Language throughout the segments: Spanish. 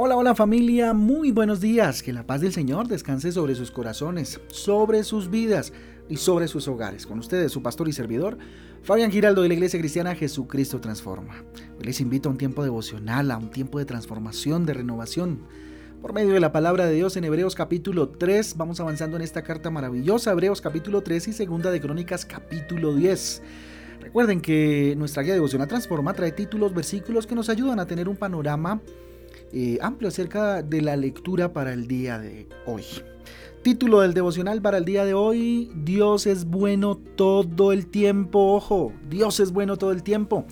Hola, hola familia, muy buenos días. Que la paz del Señor descanse sobre sus corazones, sobre sus vidas y sobre sus hogares. Con ustedes, su pastor y servidor, Fabián Giraldo de la Iglesia Cristiana Jesucristo Transforma. les invito a un tiempo devocional, a un tiempo de transformación, de renovación. Por medio de la palabra de Dios en Hebreos capítulo 3, vamos avanzando en esta carta maravillosa, Hebreos capítulo 3 y segunda de Crónicas capítulo 10. Recuerden que nuestra guía devocional Transforma trae títulos, versículos que nos ayudan a tener un panorama amplio acerca de la lectura para el día de hoy. Título del devocional para el día de hoy, Dios es bueno todo el tiempo, ojo, Dios es bueno todo el tiempo.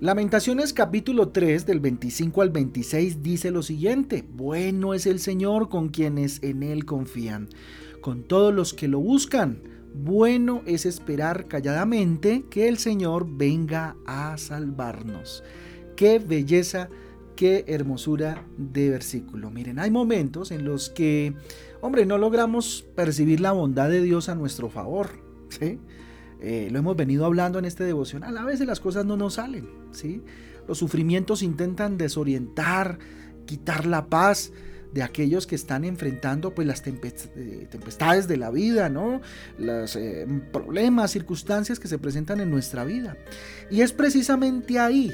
Lamentaciones capítulo 3 del 25 al 26 dice lo siguiente, bueno es el Señor con quienes en Él confían, con todos los que lo buscan, bueno es esperar calladamente que el Señor venga a salvarnos. Qué belleza Qué hermosura de versículo. Miren, hay momentos en los que, hombre, no logramos percibir la bondad de Dios a nuestro favor. ¿sí? Eh, lo hemos venido hablando en este devocional. A veces las cosas no nos salen. ¿sí? Los sufrimientos intentan desorientar, quitar la paz de aquellos que están enfrentando pues las eh, tempestades de la vida, ¿no? Los eh, problemas, circunstancias que se presentan en nuestra vida. Y es precisamente ahí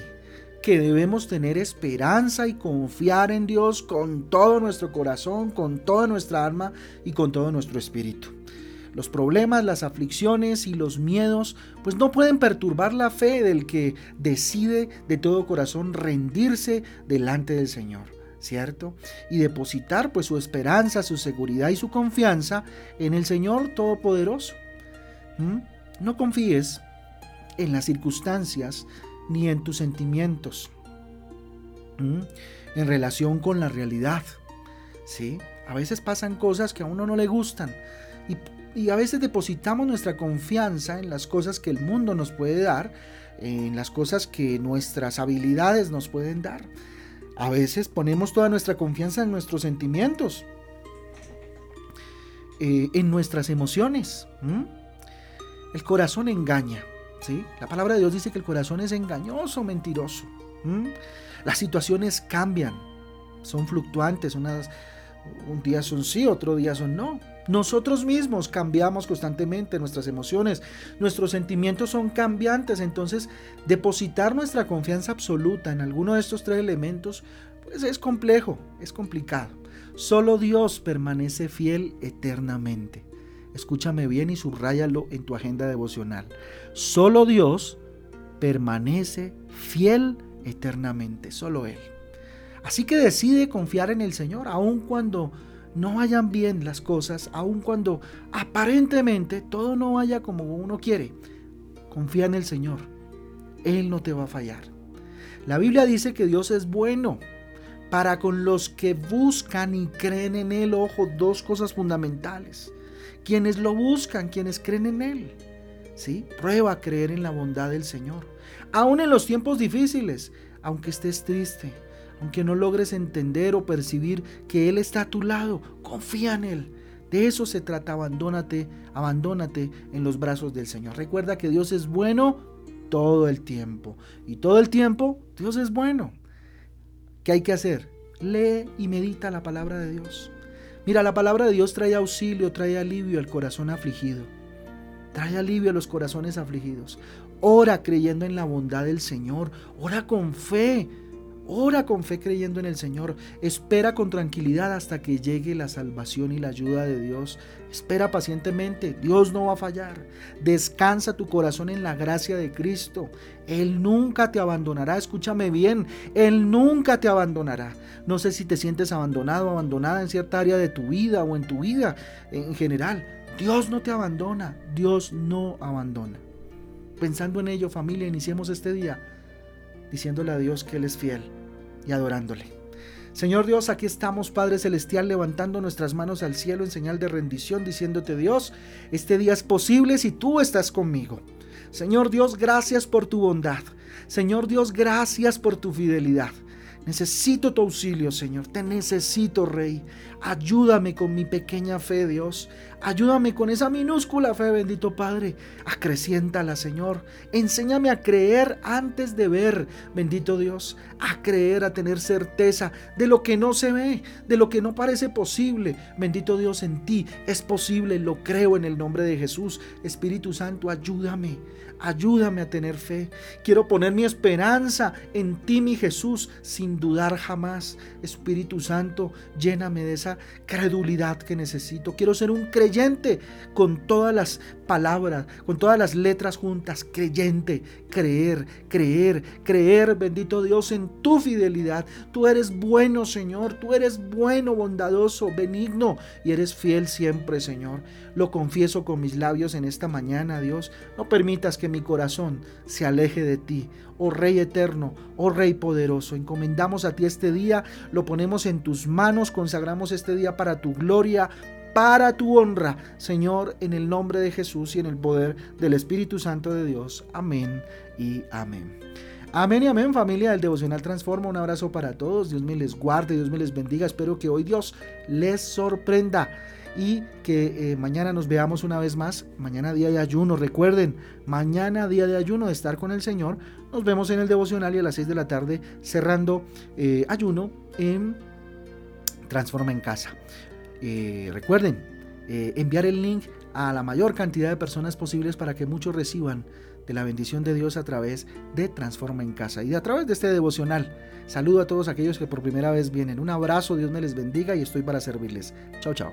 que debemos tener esperanza y confiar en Dios con todo nuestro corazón, con toda nuestra alma y con todo nuestro espíritu. Los problemas, las aflicciones y los miedos pues no pueden perturbar la fe del que decide de todo corazón rendirse delante del Señor, ¿cierto? Y depositar pues su esperanza, su seguridad y su confianza en el Señor Todopoderoso. ¿Mm? No confíes en las circunstancias ni en tus sentimientos en relación con la realidad. ¿sí? A veces pasan cosas que a uno no le gustan y, a veces depositamos nuestra confianza en las cosas que el mundo nos puede dar, en las cosas que nuestras habilidades nos pueden dar. A veces ponemos toda nuestra confianza en nuestros sentimientos, eh, en nuestras emociones. El corazón engaña. La palabra de Dios dice que el corazón es engañoso, mentiroso. Las situaciones cambian, son fluctuantes, un día son sí, otro día son no. Nosotros mismos cambiamos constantemente nuestras emociones, nuestros sentimientos son cambiantes, entonces depositar nuestra confianza absoluta en alguno de estos tres elementos pues es complejo, es complicado. Solo Dios permanece fiel eternamente. Escúchame bien y subráyalo en tu agenda devocional. Solo Dios permanece fiel eternamente, solo Él. Así que decide confiar en el Señor, aun cuando no vayan bien las cosas, aun cuando aparentemente todo no vaya como uno quiere. Confía en el Señor. Él no te va a fallar. La Biblia dice que Dios es bueno para con los que buscan y creen en Él. Ojo, dos cosas fundamentales quienes lo buscan, quienes creen en Él. ¿Sí? Prueba a creer en la bondad del Señor. Aún en los tiempos difíciles, aunque estés triste, aunque no logres entender o percibir que Él está a tu lado, confía en Él. De eso se trata, abandónate, abandónate en los brazos del Señor. Recuerda que Dios es bueno todo el tiempo. Y todo el tiempo Dios es bueno. ¿Qué hay que hacer? Lee y medita la palabra de Dios. Mira, la palabra de Dios trae auxilio, trae alivio al corazón afligido. Trae alivio a los corazones afligidos. Ora creyendo en la bondad del Señor. Ora con fe. Ora con fe creyendo en el Señor. Espera con tranquilidad hasta que llegue la salvación y la ayuda de Dios. Espera pacientemente. Dios no va a fallar. Descansa tu corazón en la gracia de Cristo. Él nunca te abandonará. Escúchame bien. Él nunca te abandonará. No sé si te sientes abandonado o abandonada en cierta área de tu vida o en tu vida en general. Dios no te abandona. Dios no abandona. Pensando en ello, familia, iniciemos este día diciéndole a Dios que Él es fiel y adorándole. Señor Dios, aquí estamos, Padre Celestial, levantando nuestras manos al cielo en señal de rendición, diciéndote, Dios, este día es posible si tú estás conmigo. Señor Dios, gracias por tu bondad. Señor Dios, gracias por tu fidelidad. Necesito tu auxilio, Señor. Te necesito, Rey. Ayúdame con mi pequeña fe, Dios. Ayúdame con esa minúscula fe, bendito Padre. Acreciéntala, Señor. Enséñame a creer antes de ver, bendito Dios. A creer, a tener certeza de lo que no se ve, de lo que no parece posible. Bendito Dios, en ti es posible. Lo creo en el nombre de Jesús. Espíritu Santo, ayúdame. Ayúdame a tener fe. Quiero poner mi esperanza en ti, mi Jesús, sin dudar jamás. Espíritu Santo, lléname de esa credulidad que necesito. Quiero ser un creyente con todas las palabras, con todas las letras juntas. Creyente, creer, creer, creer, bendito Dios, en tu fidelidad. Tú eres bueno, Señor. Tú eres bueno, bondadoso, benigno y eres fiel siempre, Señor. Lo confieso con mis labios en esta mañana, Dios. No permitas que mi corazón se aleje de ti. Oh Rey eterno, oh Rey poderoso, encomendamos a ti este día, lo ponemos en tus manos, consagramos este día para tu gloria, para tu honra, Señor, en el nombre de Jesús y en el poder del Espíritu Santo de Dios. Amén y amén. Amén y amén familia del Devocional Transforma. Un abrazo para todos. Dios me les guarde, Dios me les bendiga. Espero que hoy Dios les sorprenda y que eh, mañana nos veamos una vez más. Mañana día de ayuno, recuerden, mañana día de ayuno de estar con el Señor. Nos vemos en el devocional y a las 6 de la tarde cerrando eh, ayuno en Transforma en Casa. Eh, recuerden, enviar el link a la mayor cantidad de personas posibles para que muchos reciban de la bendición de Dios a través de Transforma en Casa y a través de este devocional. Saludo a todos aquellos que por primera vez vienen. Un abrazo, Dios me les bendiga y estoy para servirles. Chao, chao.